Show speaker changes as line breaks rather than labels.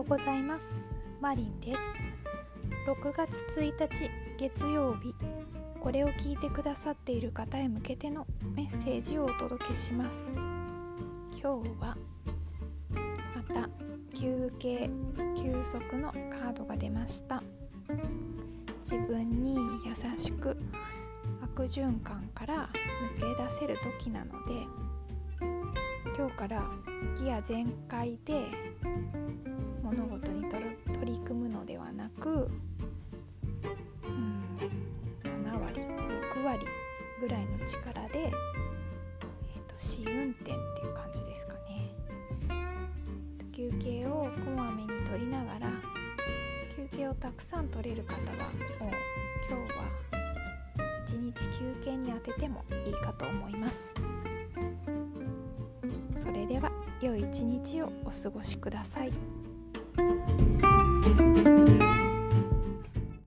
うございます。マリンです。6月1日月曜日。これを聞いてくださっている方へ向けてのメッセージをお届けします。今日はまた休憩休息のカードが出ました。自分に優しく悪循環から抜け出せる時なので今日からギア全開で物事に取り組むのではなく、うん、7割6割ぐらいの力で、えーと、試運転っていう感じですかね休憩をこまめに取りながら休憩をたくさん取れる方はもう今日は一日休憩に当ててもいいかと思います。それでは良い一日をお過ごしください。